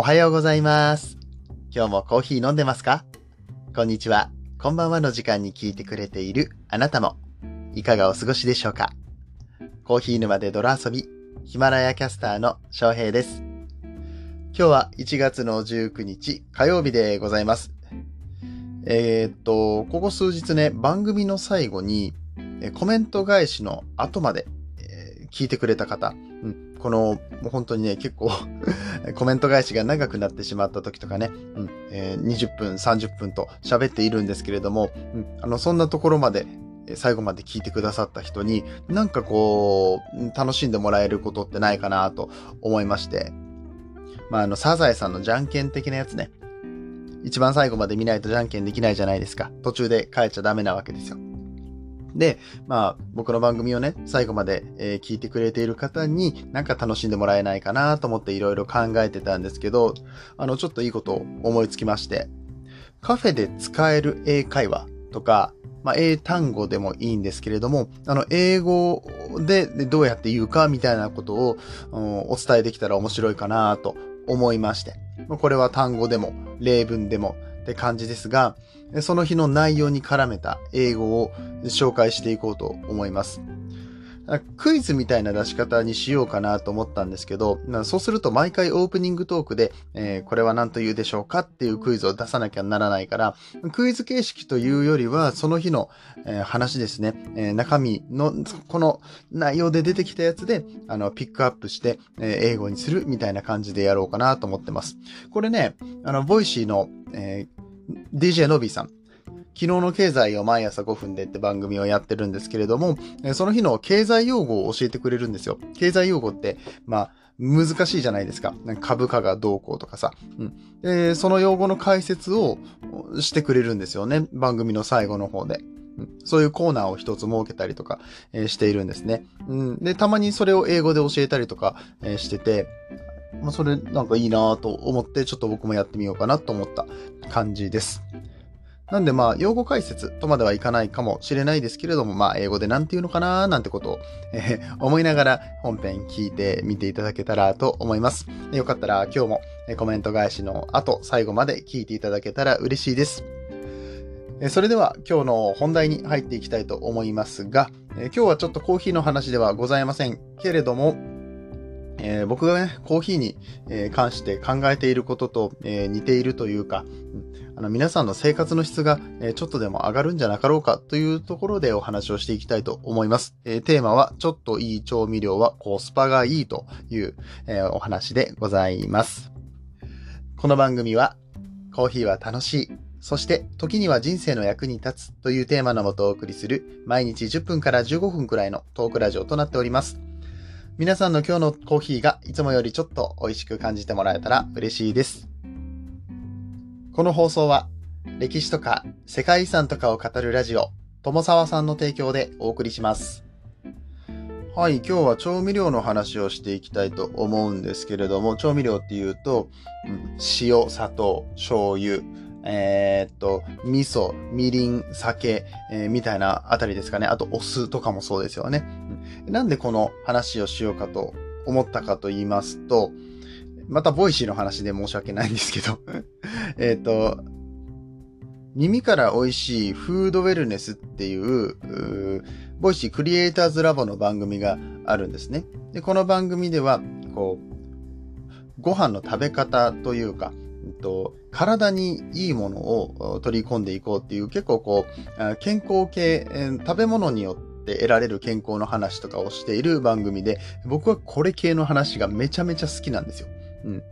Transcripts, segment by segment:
おはようございます。今日もコーヒー飲んでますか？こんにちは。こんばんはの時間に聞いてくれているあなたも、いかがお過ごしでしょうか？コーヒー沼で泥遊び、ヒマラヤキャスターの翔平です。今日は1月の19日火曜日でございます。えーっと、ここ数日ね、番組の最後にコメント返しの後まで、えー聞いてくれた方、うん、この、もう本当にね、結構 コメント返しが長くなってしまった時とかね、うんえー20分、30分と喋っているんですけれども、うん、あの、そんなところまで、最後まで聞いてくださった人に、なんかこう、楽しんでもらえることってないかなと思いまして、まあ、あの、サザエさんのじゃんけん的なやつね。一番最後まで見ないとじゃんけんできないじゃないですか。途中で帰っちゃダメなわけですよ。で、まあ、僕の番組をね、最後まで、えー聞いてくれている方に、なんか楽しんでもらえないかなと思っていろいろ考えてたんですけど、あの、ちょっといいことを思いつきまして、カフェで使える英会話とか、まあ、英単語でもいいんですけれども、あの、英語でどうやって言うかみたいなことを、うんお伝えできたら面白いかなと思いまして、これは単語でも、例文でもって感じですが、その日の内容に絡めた英語を紹介していこうと思います。クイズみたいな出し方にしようかなと思ったんですけど、そうすると毎回オープニングトークで、えーこれは何と言うでしょうかっていうクイズを出さなきゃならないから、クイズ形式というよりは、その日の、えー話ですね、えー中身の、この内容で出てきたやつで、あの、ピックアップして、え英語にするみたいな感じでやろうかなと思ってます。これね、あの、 Voicy の、えー DJ のびさん。昨日の経済を毎朝5分でって番組をやってるんですけれども、その日の経済用語を教えてくれるんですよ。経済用語って、まあ、難しいじゃないですか。株価がどうこうとかさ。うん。で、その用語の解説をしてくれるんですよね。番組の最後の方で。うんそういうコーナーを一つ設けたりとか、えーしているんですね。うん。で、たまにそれを英語で教えたりとか、えーしてて、まあ、それなんかいいなと思って、ちょっと僕もやってみようかなと思った感じです。なんでまあ、用語解説とまではいかないかもしれないですけれども、まあ、英語でなんて言うのかななんてことを、えー思いながら本編聞いてみていただけたらと思います。よかったら今日もコメント返しの後、最後まで聞いていただけたら嬉しいです。それでは今日の本題に入っていきたいと思いますが、今日はちょっとコーヒーの話ではございませんけれども、えー僕がね、コーヒーにえ関して考えていることと、えー似ているというか、あの皆さんの生活の質が、えちょっとでも上がるんじゃなかろうかというところでお話をしていきたいと思います。えテーマは、ちょっといい調味料はコスパがいいという、えお話でございます。この番組は、コーヒーは楽しい。そして、時には人生の役に立つというテーマのもとお送りする、毎日10分から15分くらいのトークラジオとなっております。皆さんの今日のコーヒーがいつもよりちょっと美味しく感じてもらえたら嬉しいです。この放送は歴史とか世界遺産とかを語るラジオ、友沢さんの提供でお送りします。はい、今日は調味料の話をしていきたいと思うんですけれども、調味料っていうと、うん塩、砂糖、醤油、えーっと、味噌、みりん、酒、えーみたいなあたりですかね。あと、お酢とかもそうですよね。うんなんでこの話をしようかと思ったかと言いますと、また Voicy の話で申し訳ないんですけど、えっと、耳から美味しいフードウェルネスっていう、 Voicy Creators Lab の番組があるんですね。で、この番組では、こう、ご飯の食べ方というか、うん体にいいものを取り込んでいこうっていう結構こう、健康系、食べ物によって得られる健康の話とかをしている番組で、僕はこれ系の話がめちゃめちゃ好きなんですよ。うん。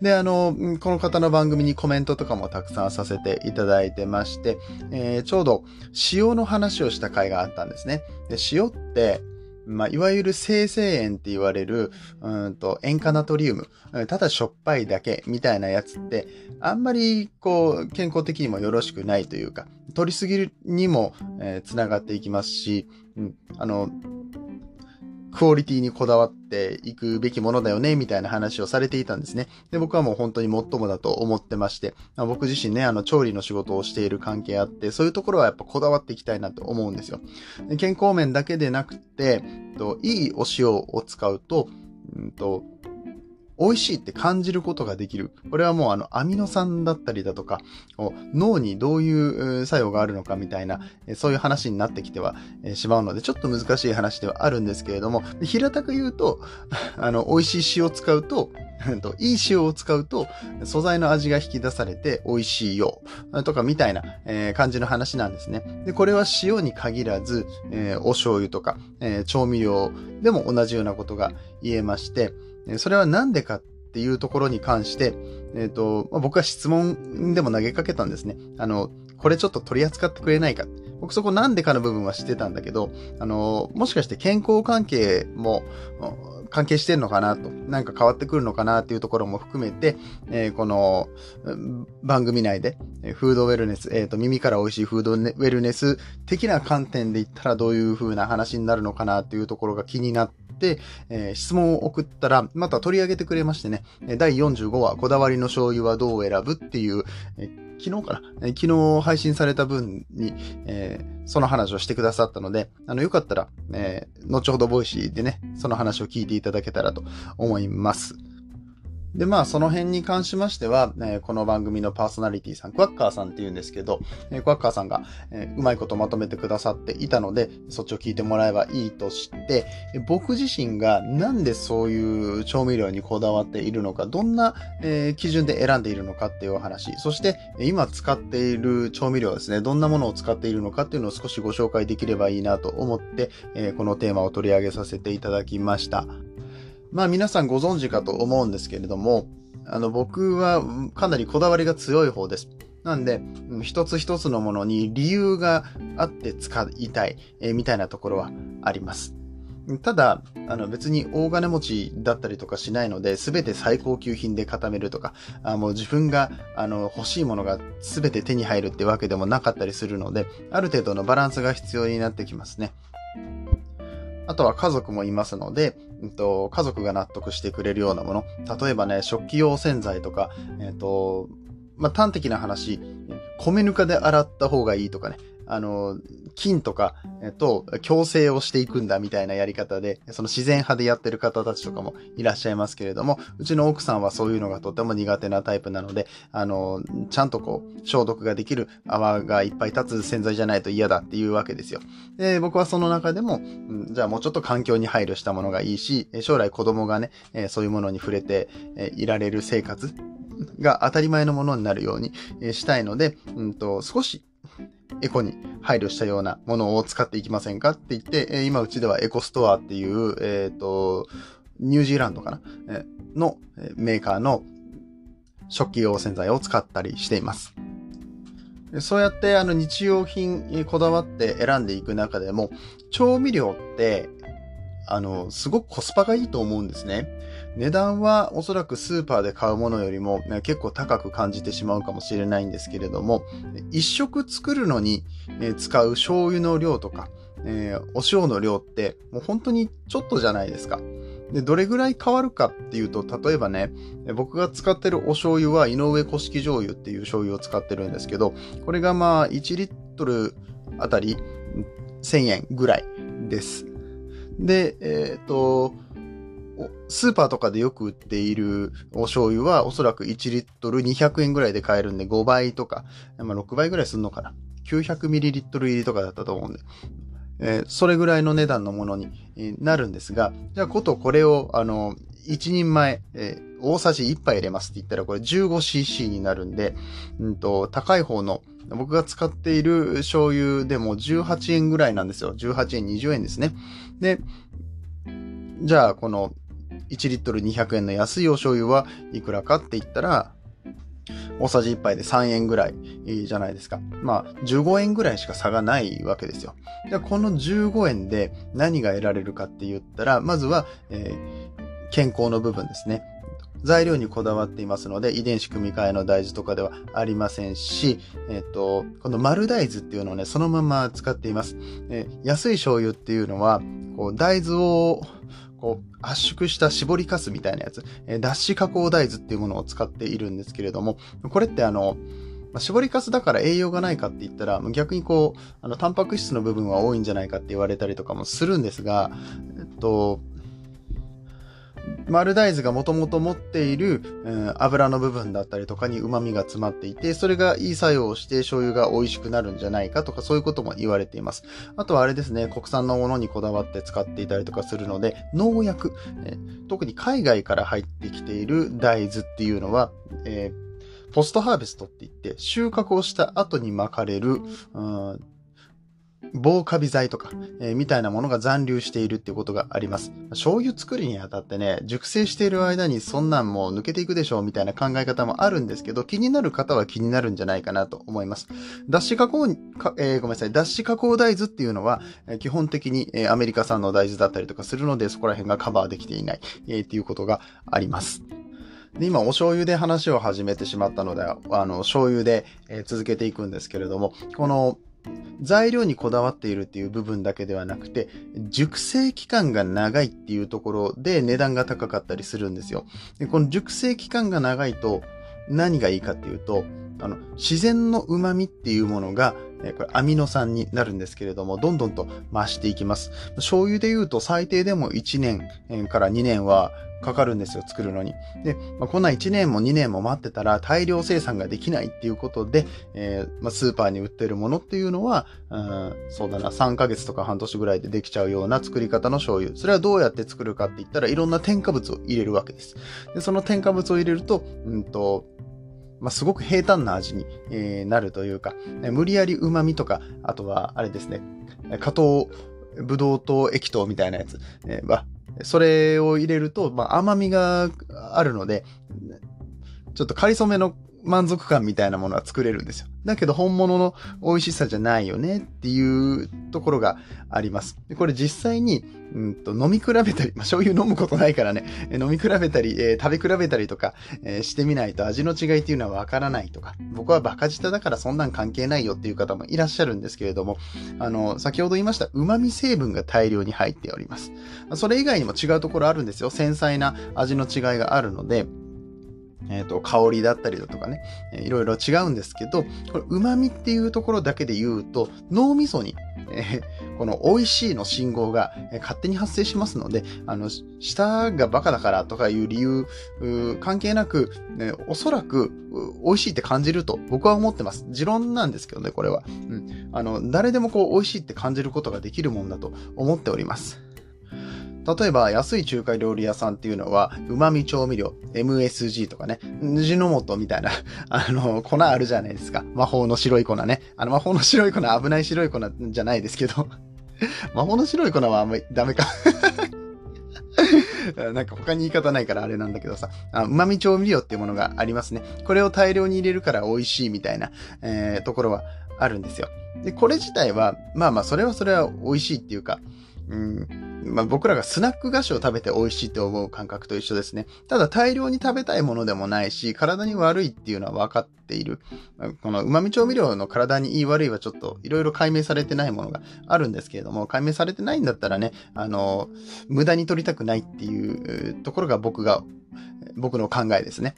で、あの、この方の番組にコメントとかもたくさんさせていただいてまして、えーちょうど塩の話をした回があったんですね。で、塩って、まあ、いわゆる生成塩って言われる、うんと、塩化ナトリウム、ただしょっぱいだけみたいなやつって、あんまり、こう、健康的にもよろしくないというか、取りすぎるにも、えーつながっていきますし、うん、あの、クオリティにこだわっていくべきものだよね、みたいな話をされていたんですね。で、僕はもう本当に最もだと思ってまして、まあ僕自身ね、あの、調理の仕事をしている関係あって、そういうところはやっぱこだわっていきたいなと思うんですよ。健康面だけでなくて、といいお塩を使うと、うんと、美味しいって感じることができる。これはもうあのアミノ酸だったりだとか、脳にどういう作用があるのかみたいな、そういう話になってきてはしまうので、ちょっと難しい話ではあるんですけれども、平たく言うと、あの、美味しい塩を使うと、いい塩を使うと素材の味が引き出されて美味しいよとかみたいな、感じの話なんですね。で、これは塩に限らず、お醤油とか、調味料でも同じようなことが言えまして、それはなんでかっていうところに関して、えっ、ー、と、まあ、僕は質問でも投げかけたんですね。あの、これちょっと取り扱ってくれないか。僕そこなんでかの部分は知ってたんだけど、あの、もしかして健康関係も関係してんのかなと、なんか変わってくるのかなっていうところも含めて、えー、この番組内で、フードウェルネス、えっ、ー、と、耳から美味しいフードウェルネス的な観点で言ったらどういう風な話になるのかなっていうところが気になって、えー、質問を送ったら、また取り上げてくれましてね、第45話、こだわりの醤油はどう選ぶっていう、え昨日かな、え昨日配信された分に、えー、その話をしてくださったので、あの、よかったら、えー、後ほど Voicy でね、その話を聞いていただけたらと思います。で、まあ、その辺に関しましては、えー、この番組のパーソナリティさん、クワッカーさんって言うんですけど、えー、クワッカーさんが、えー、うまいことまとめてくださっていたので、そっちを聞いてもらえばいいとして、え僕自身がなんでそういう調味料にこだわっているのか、どんな、えー、基準で選んでいるのかっていうお話、そして今使っている調味料ですね、どんなものを使っているのかっていうのを少しご紹介できればいいなと思って、えー、このテーマを取り上げさせていただきました。まあ皆さんご存知かと思うんですけれども、あの僕はかなりこだわりが強い方です。なんで、一つ一つのものに理由があって使いたい、えー、みたいなところはあります。ただ、あの別に大金持ちだったりとかしないので、すべて最高級品で固めるとか、あもう自分があの欲しいものがすべて手に入るってわけでもなかったりするので、ある程度のバランスが必要になってきますね。あとは家族もいますので、うんと、家族が納得してくれるようなもの。例えばね、食器用洗剤とか、えっ、と、まあ、端的な話、米ぬかで洗った方がいいとかね、あの、菌とか、えっと、共生をしていくんだみたいなやり方で、その自然派でやってる方たちとかもいらっしゃいますけれども、うちの奥さんはそういうのがとても苦手なタイプなので、あの、ちゃんとこう、消毒ができる泡がいっぱい立つ洗剤じゃないと嫌だっていうわけですよ。で、僕はその中でも、じゃあもうちょっと環境に配慮したものがいいし、将来子供がね、そういうものに触れていられる生活が当たり前のものになるようにしたいので、うんと、少しエコに配慮したようなものを使っていきませんかって言って、今うちではエコストアっていう、えっ、ー、と、ニュージーランドかな？えのメーカーの食器用洗剤を使ったりしています。そうやってあの日用品にこだわって選んでいく中でも、調味料ってあの、すごくコスパがいいと思うんですね。値段はおそらくスーパーで買うものよりも、ね、結構高く感じてしまうかもしれないんですけれども、一食作るのに、ね、使う醤油の量とか、えー、お塩の量ってもう本当にちょっとじゃないですか。で、どれぐらい変わるかっていうと、例えばね、僕が使ってるお醤油は井上古式醤油っていう醤油を使ってるんですけど、これがまあ1リットルあたり1000円ぐらいです。で、えっ、ー、と、スーパーとかでよく売っているお醤油はおそらく1リットル200円ぐらいで買えるんで5倍とか、まあ、6倍ぐらいすんのかな。900ミリリットル入りとかだったと思うんで、えー、それぐらいの値段のものになるんですが、じゃあことこれを、あの、1人前、えー、大さじ1杯入れますって言ったらこれ 15cc になるんで、うんと、高い方の僕が使っている醤油でも18円ぐらいなんですよ。18円、20円ですね。で、じゃあこの1リットル200円の安いお醤油はいくらかって言ったら、大さじ1杯で3円ぐらいじゃないですか。まあ、15円ぐらいしか差がないわけですよ。じゃあ、この15円で何が得られるかって言ったら、まずは、えー、健康の部分ですね。材料にこだわっていますので、遺伝子組み換えの大豆とかではありませんし、えっ、と、この丸大豆っていうのをね、そのまま使っています。え安い醤油っていうのは、こう、大豆を、こう、圧縮した絞りかすみたいなやつ、え脱脂加工大豆っていうものを使っているんですけれども、これってあの、ま絞りかすだから栄養がないかって言ったら、逆にこう、あの、タンパク質の部分は多いんじゃないかって言われたりとかもするんですが、えっと、丸大豆がもともと持っている、うん、油の部分だったりとかに旨味が詰まっていて、それがいい作用をして醤油が美味しくなるんじゃないかとかそういうことも言われています。あとはあれですね、国産のものにこだわって使っていたりとかするので、農薬、え特に海外から入ってきている大豆っていうのは、えー、ポストハーベストって言って収穫をした後に巻かれる、うん防カビ剤とか、えー、みたいなものが残留しているっていうことがあります。醤油作りにあたってね、熟成している間にそんなんもう抜けていくでしょうみたいな考え方もあるんですけど、気になる方は気になるんじゃないかなと思います。脱脂加工、かえー、ごめんなさい、脱脂加工大豆っていうのは、え、基本的に、えアメリカ産の大豆だったりとかするので、そこら辺がカバーできていない、えっていうことがあります。で、今、お醤油で話を始めてしまったので、あの、醤油で、え続けていくんですけれども、この、材料にこだわっているっていう部分だけではなくて、熟成期間が長いっていうところで値段が高かったりするんですよ。でこの熟成期間が長いと何がいいかっていうと、あの、自然の旨みっていうものが、これアミノ酸になるんですけれども、どんどんと増していきます。醤油で言うと最低でも1年から2年はかかるんですよ、作るのに。で、まあ、こんな1年も2年も待ってたら大量生産ができないっていうことで、えー、まあ、スーパーに売ってるものっていうのは、うん、そうだな、3ヶ月とか半年ぐらいでできちゃうような作り方の醤油。それはどうやって作るかって言ったらいろんな添加物を入れるわけです。で、その添加物を入れると、うんと、まあ、すごく平坦な味に、え、なるというか、無理やり旨味とか、あとは、あれですね、加糖、ブドウ糖液糖みたいなやつは、それを入れると、まあ、甘みがあるので、ちょっと仮染めの満足感みたいなものは作れるんですよ。だけど本物の美味しさじゃないよねっていうところがあります。でこれ実際に、うんと飲み比べたり、まあ、醤油飲むことないからね、飲み比べたり、えー、食べ比べたりとか、えー、してみないと味の違いっていうのはわからないとか、僕はバカ舌だからそんなん関係ないよっていう方もいらっしゃるんですけれども、あの、先ほど言いました旨味成分が大量に入っております。それ以外にも違うところあるんですよ。繊細な味の違いがあるので、えっ、ー、と、香りだったりだとかね、えー、いろいろ違うんですけど、これ、旨味っていうところだけで言うと、脳みそに、えー、この美味しいの信号が、え勝手に発生しますので、あの、舌がバカだからとかいう理由、関係なく、ね、おそらく美味しいって感じると僕は思ってます。持論なんですけどね、これは。うん。あの、誰でもこう美味しいって感じることができるもんだと思っております。例えば安い中華料理屋さんっていうのは、旨味調味料、MSG とかね、地の素みたいな、あの、粉あるじゃないですか。魔法の白い粉ね。あの、魔法の白い粉、危ない白い粉じゃないですけど、魔法の白い粉はあんまりダメか なんか他に言い方ないからあれなんだけどさ、旨味調味料っていうものがありますね。これを大量に入れるから美味しいみたいな、えー、ところはあるんですよ。で、これ自体は、まあまあ、それはそれは美味しいっていうか、うん、まあ、僕らがスナック菓子を食べて美味しいって思う感覚と一緒ですね。ただ大量に食べたいものでもないし、体に悪いっていうのは分かっている。この旨味調味料の体にいい悪いはちょっといろいろ解明されてないものがあるんですけれども、解明されてないんだったらね、あの、無駄に取りたくないっていうところが僕が、僕の考えですね。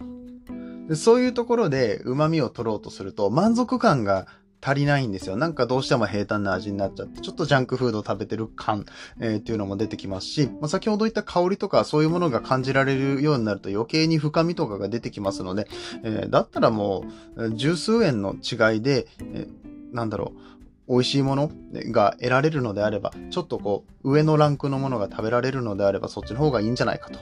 そういうところで旨味を取ろうとすると満足感が足りないんですよ。なんかどうしても平坦な味になっちゃって、ちょっとジャンクフード食べてる感、えー、っていうのも出てきますし、まあ、先ほど言った香りとかそういうものが感じられるようになると余計に深みとかが出てきますので、えー、だったらもう、十数円の違いで、えー、なんだろう、美味しいものが得られるのであれば、ちょっとこう、上のランクのものが食べられるのであれば、そっちの方がいいんじゃないかと。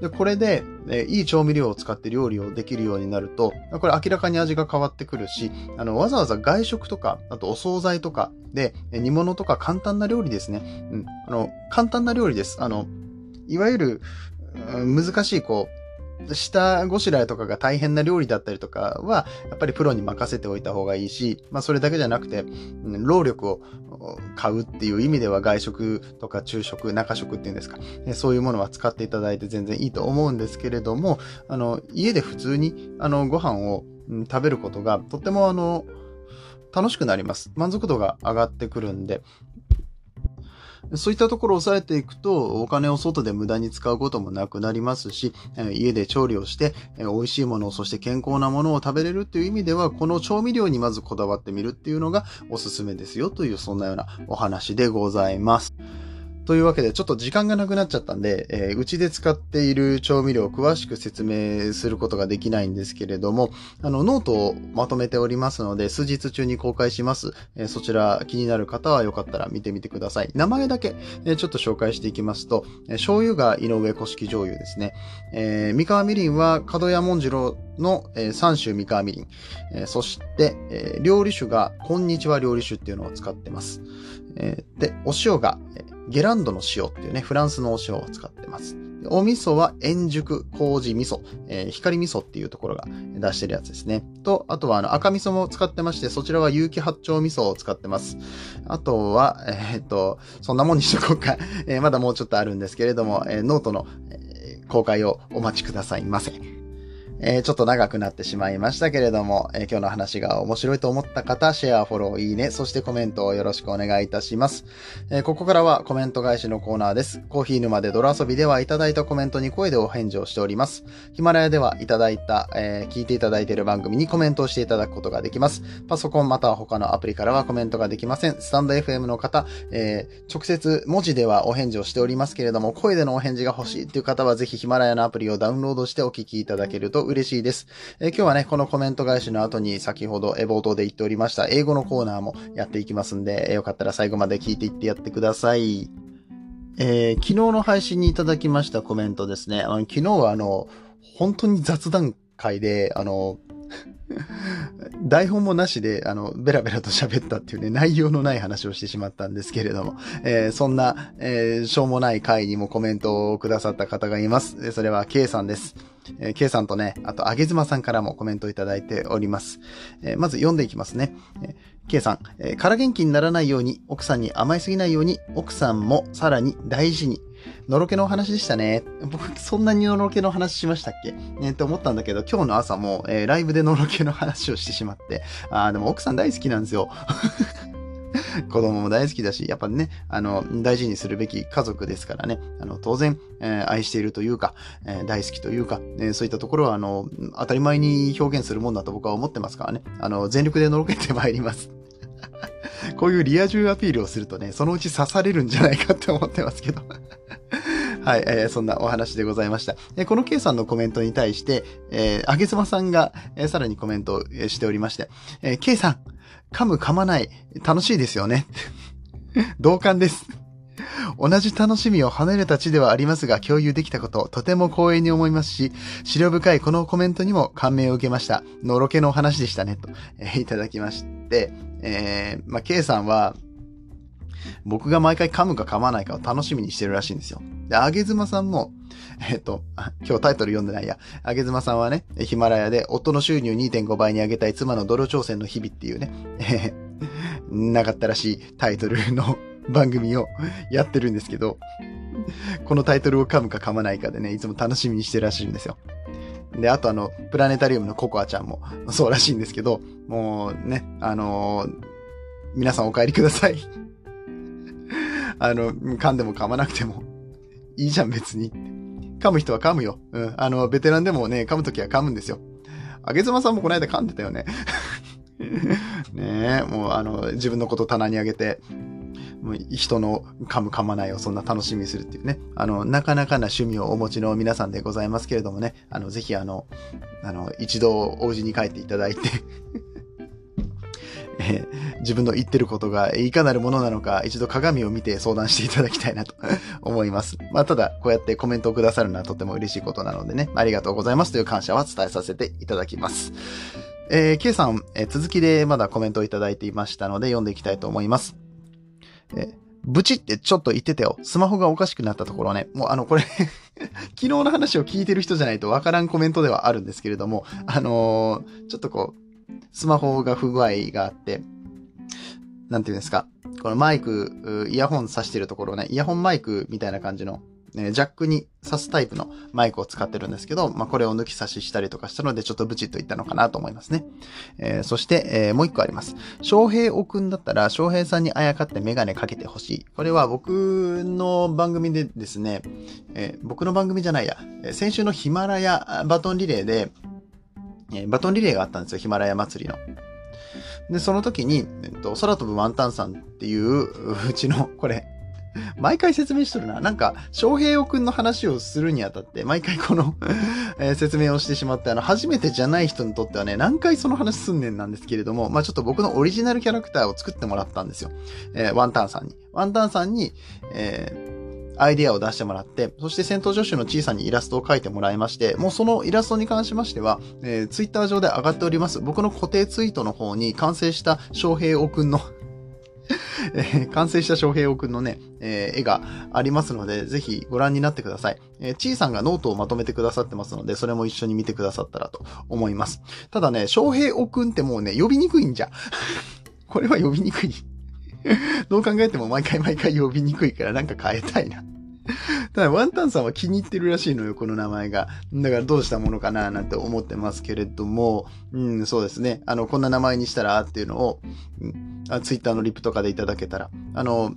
で、これで、えいい調味料を使って料理をできるようになると、これ明らかに味が変わってくるし、あの、わざわざ外食とか、あとお惣菜とかで、煮物とか簡単な料理ですね。うん。あの、簡単な料理です。あの、いわゆる、難しい、こう、下ごしらえとかが大変な料理だったりとかは、やっぱりプロに任せておいた方がいいし、まあそれだけじゃなくて、労力を買うっていう意味では外食とか昼食、中食っていうんですか、そういうものは使っていただいて全然いいと思うんですけれども、あの、家で普通にあのご飯を食べることがとってもあの、楽しくなります。満足度が上がってくるんで、そういったところを抑えていくと、お金を外で無駄に使うこともなくなりますし、家で調理をして、美味しいものを、そして健康なものを食べれるっていう意味では、この調味料にまずこだわってみるっていうのがおすすめですよという、そんなようなお話でございます。というわけで、ちょっと時間がなくなっちゃったんで、えーうちで使っている調味料を詳しく説明することができないんですけれども、あの、ノートをまとめておりますので、数日中に公開します。えーそちら気になる方はよかったら見てみてください。名前だけ、えーちょっと紹介していきますと、えー醤油が井上古式醤油ですね。えー三河みりんは角屋文次郎の、えー三種三河みりん。えーそして、えー料理酒が、こんにちは料理酒っていうのを使ってます。えーで、お塩が、えゲランドの塩っていうね、フランスのお塩を使ってます。お味噌は円熟麹味噌、えー光味噌っていうところが出してるやつですね。と、あとはあの赤味噌も使ってまして、そちらは有機八丁味噌を使ってます。あとは、えーっと、そんなもんにしとこうか。えーまだもうちょっとあるんですけれども、えーノートの、えー公開をお待ちくださいませ。えーちょっと長くなってしまいましたけれども、えー今日の話が面白いと思った方、シェア、フォロー、いいね、そしてコメントをよろしくお願いいたします。えーここからはコメント返しのコーナーです。コーヒー沼で泥遊びではいただいたコメントに声でお返事をしております。ヒマラヤではいただいた、え聞いていただいている番組にコメントをしていただくことができます。パソコンまたは他のアプリからはコメントができません。スタンド FM の方、え直接文字ではお返事をしておりますけれども、声でのお返事が欲しいという方はぜひヒマラヤのアプリをダウンロードしてお聞きいただけると嬉しいです。嬉しいですえー今日はね、このコメント返しの後に先ほどえ冒頭で言っておりました英語のコーナーもやっていきますんで、えーよかったら最後まで聞いていってやってください。えー昨日の配信にいただきましたコメントですね。あの昨日はあの、本当に雑談会で、あの、台本もなしで、あの、ベラベラと喋ったっていうね、内容のない話をしてしまったんですけれども、えーそんな、えーしょうもない回にもコメントをくださった方がいます。それは K さんです。えー K さんとね、あと、あげずまさんからもコメントいただいております。えーまず読んでいきますね。えー K さん、えー空元気にならないように、奥さんに甘えすぎないように、奥さんもさらに大事に。のろけのお話でしたね。僕、そんなにのろけの話しましたっけ？ねって思ったんだけど、今日の朝も、えーライブでのろけの話をしてしまって、あーでも奥さん大好きなんですよ。子供も大好きだし、やっぱね、あの、大事にするべき家族ですからね、あの、当然、えー愛しているというか、えー大好きというか、えーそういったところは、あの、当たり前に表現するもんだと僕は思ってますからね、あの、全力でのろけてまいります。こういうリア充アピールをするとね、そのうち刺されるんじゃないかって思ってますけど。はい、えーそんなお話でございました。えこの K さんのコメントに対して、えー、あげつまさんが、えーさらにコメントをしておりまして、えー K さん、噛む噛まない、楽しいですよね。同感です。同じ楽しみを離れた地ではありますが共有できたこと、とても光栄に思いますし、資料深いこのコメントにも感銘を受けました。のろけのお話でしたね、と、えーいただきまして、えー、まあ、K さんは、僕が毎回噛むか噛まないかを楽しみにしてるらしいんですよ。で、あげずまさんも、えっと、今日タイトル読んでないや。あげずまさんはね、ヒマラヤで夫の収入2.5倍に上げたい妻の泥挑戦の日々っていうね、え ーなかったらしいタイトルの番組をやってるんですけど、このタイトルを噛むか噛まないかでね、いつも楽しみにしてるらしいんですよ。で、あとあの、プラネタリウムのココアちゃんもそうらしいんですけど、もうね、あのー皆さんお帰りください。あの、噛んでも噛まなくてもいいじゃん別に。噛む人は噛むよ。うん。あの、ベテランでもね、噛むときは噛むんですよ。あげずまさんもこの間噛んでたよね。ねえ、もうあの、自分のこと棚にあげて、もう人の噛む噛まないをそんな楽しみにするっていうね。あの、なかなかな趣味をお持ちの皆さんでございますけれどもね。あの、ぜひあの、あの、一度お家に帰っていただいて、え ー自分の言ってることがいかなるものなのか、一度鏡を見て相談していただきたいなと 思います。まあ、ただ、こうやってコメントをくださるのはとても嬉しいことなのでね、ありがとうございますという感謝は伝えさせていただきます。えー、K さん、えー続きでまだコメントをいただいていましたので、読んでいきたいと思います。えーブチってちょっと言ってたよ。スマホがおかしくなったところね。もうあの、これ 昨日の話を聞いてる人じゃないとわからんコメントではあるんですけれども、あのーちょっとこう、スマホが不具合があって、なんていうんですか。このマイク、イヤホン挿してるところね、イヤホンマイクみたいな感じの、ねジャックに挿すタイプのマイクを使ってるんですけど、まあ、これを抜き差ししたりとかしたので、ちょっとブチッといったのかなと思いますね。えーそして、えーもう一個あります。翔平おくんだったら、翔平さんにあやかってメガネかけてほしい。これは僕の番組でですね、えー僕の番組じゃないや、先週のヒマラヤバトンリレーで、えバトンリレーがあったんですよ、ヒマラヤ祭りの。で、その時に、えっと、空飛ぶワンタンさんっていう、うちの、これ、毎回説明しとるな。なんか、翔平くんの話をするにあたって、毎回この えー、説明をしてしまって、あの、初めてじゃない人にとってはね、何回その話すんねんなんですけれども、まあちょっと僕のオリジナルキャラクターを作ってもらったんですよ。えー、ワンタンさんに。ワンタンさんに、えーアイデアを出してもらって、そして戦闘助手の小さにイラストを描いてもらいまして、もうそのイラストに関しましては、えー、ツイッター上で上がっております。僕の固定ツイートの方に完成した翔平王くんの えー、完成した翔平王くんのね、えー、絵がありますので、ぜひご覧になってください。えー、ちーさんがノートをまとめてくださってますので、それも一緒に見てくださったらと思います。ただね、翔平王くんってもうね、呼びにくいんじゃ。これは呼びにくい。どう考えても毎回毎回呼びにくいからなんか変えたいな。ただ、ワンタンさんは気に入ってるらしいのよ、この名前が。だからどうしたものかななんて思ってますけれども、うん、そうですね。あの、こんな名前にしたらっていうのを、うん、ツイッターのリプとかでいただけたら、あの、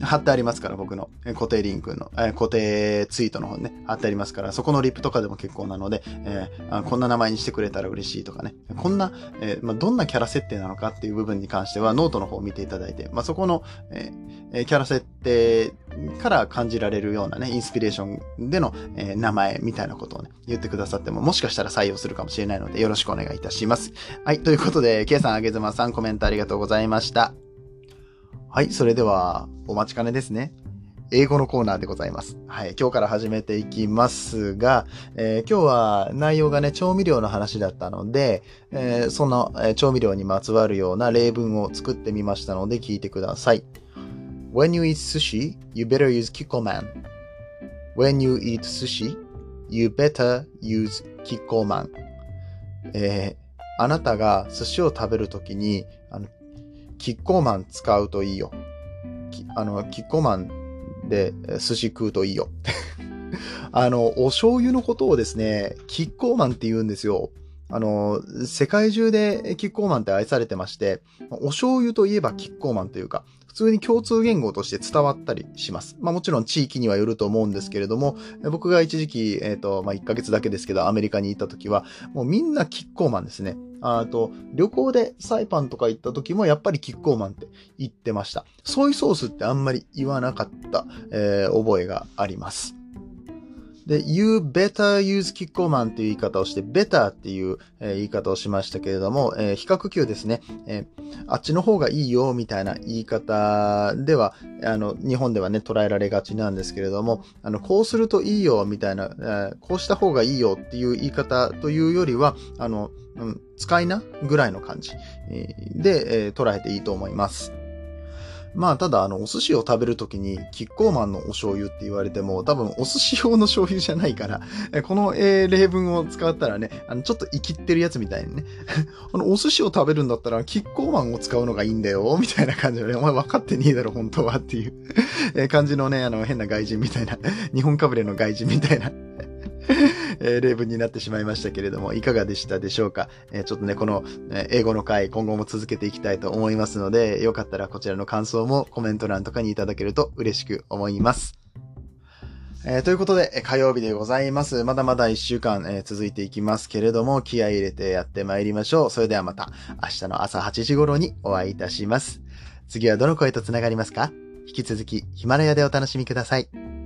貼ってありますから、僕の固定リンクの、え固定ツイートの方ね、貼ってありますから、そこのリップとかでも結構なので、えー、こんな名前にしてくれたら嬉しいとかね、こんな、えー、まあ、どんなキャラ設定なのかっていう部分に関しては、ノートの方を見ていただいて、まあ、そこの、え、キャラ設定から感じられるようなね、インスピレーションでの、え名前みたいなことをね、言ってくださっても、もしかしたら採用するかもしれないので、よろしくお願いいたします。はい、ということで、K さん、あげずまさん、コメントありがとうございました。はい、それでは、お待ちかねですね。英語のコーナーでございます。はい、今日から始めていきますが、えー、今日は内容がね、調味料の話だったので、えー、その、え、調味料にまつわるような例文を作ってみましたので聞いてください。When you eat sushi, you better use Kikkoman. When you eat sushi, you better use Kikkoman. えー、あなたが寿司を食べるときに、キッコーマン使うといいよ。あの、キッコーマンで寿司食うといいよ。あの、お醤油のことをですね、キッコーマンって言うんですよ。あの、世界中でキッコーマンって愛されてまして、お醤油といえばキッコーマンというか、普通に共通言語として伝わったりします。まあもちろん地域にはよると思うんですけれども、僕が一時期、えっ、ー、と、まあ1ヶ月だけですけど、アメリカに行った時は、もうみんなキッコーマンですね。あと、旅行でサイパンとか行った時もやっぱりキッコーマンって言ってました。ソイソースってあんまり言わなかった、えー、覚えがあります。で、you better use キッコーマンっていう言い方をして、better っていう、えー、言い方をしましたけれども、えー、比較級ですね、えー、あっちの方がいいよみたいな言い方では、あの、日本ではね、捉えられがちなんですけれども、あの、こうするといいよみたいな、えー、こうした方がいいよっていう言い方というよりは、あの、うん、使いなぐらいの感じで、え、捉えていいと思います。まあ、ただ、あの、お寿司を食べるときに、キッコーマンのお醤油って言われても、多分、お寿司用の醤油じゃないから、この、えー、例文を使ったらね、あの、ちょっと生きってるやつみたいにね、あの、お寿司を食べるんだったら、キッコーマンを使うのがいいんだよ、みたいな感じのね、お前分かってねえだろ、本当はっていうえ感じのね、あの、変な外人みたいな、日本かぶれの外人みたいな。えー、例文になってしまいましたけれども、いかがでしたでしょうか、えー、ちょっとね、この、え英語の回、今後も続けていきたいと思いますので、よかったらこちらの感想もコメント欄とかにいただけると嬉しく思います。えー、ということで、火曜日でございます。まだまだ一週間、えー、続いていきますけれども、気合入れてやってまいりましょう。それではまた、明日の朝8時頃にお会いいたします。次はどの声と繋がりますか？引き続き、ヒマラヤでお楽しみください。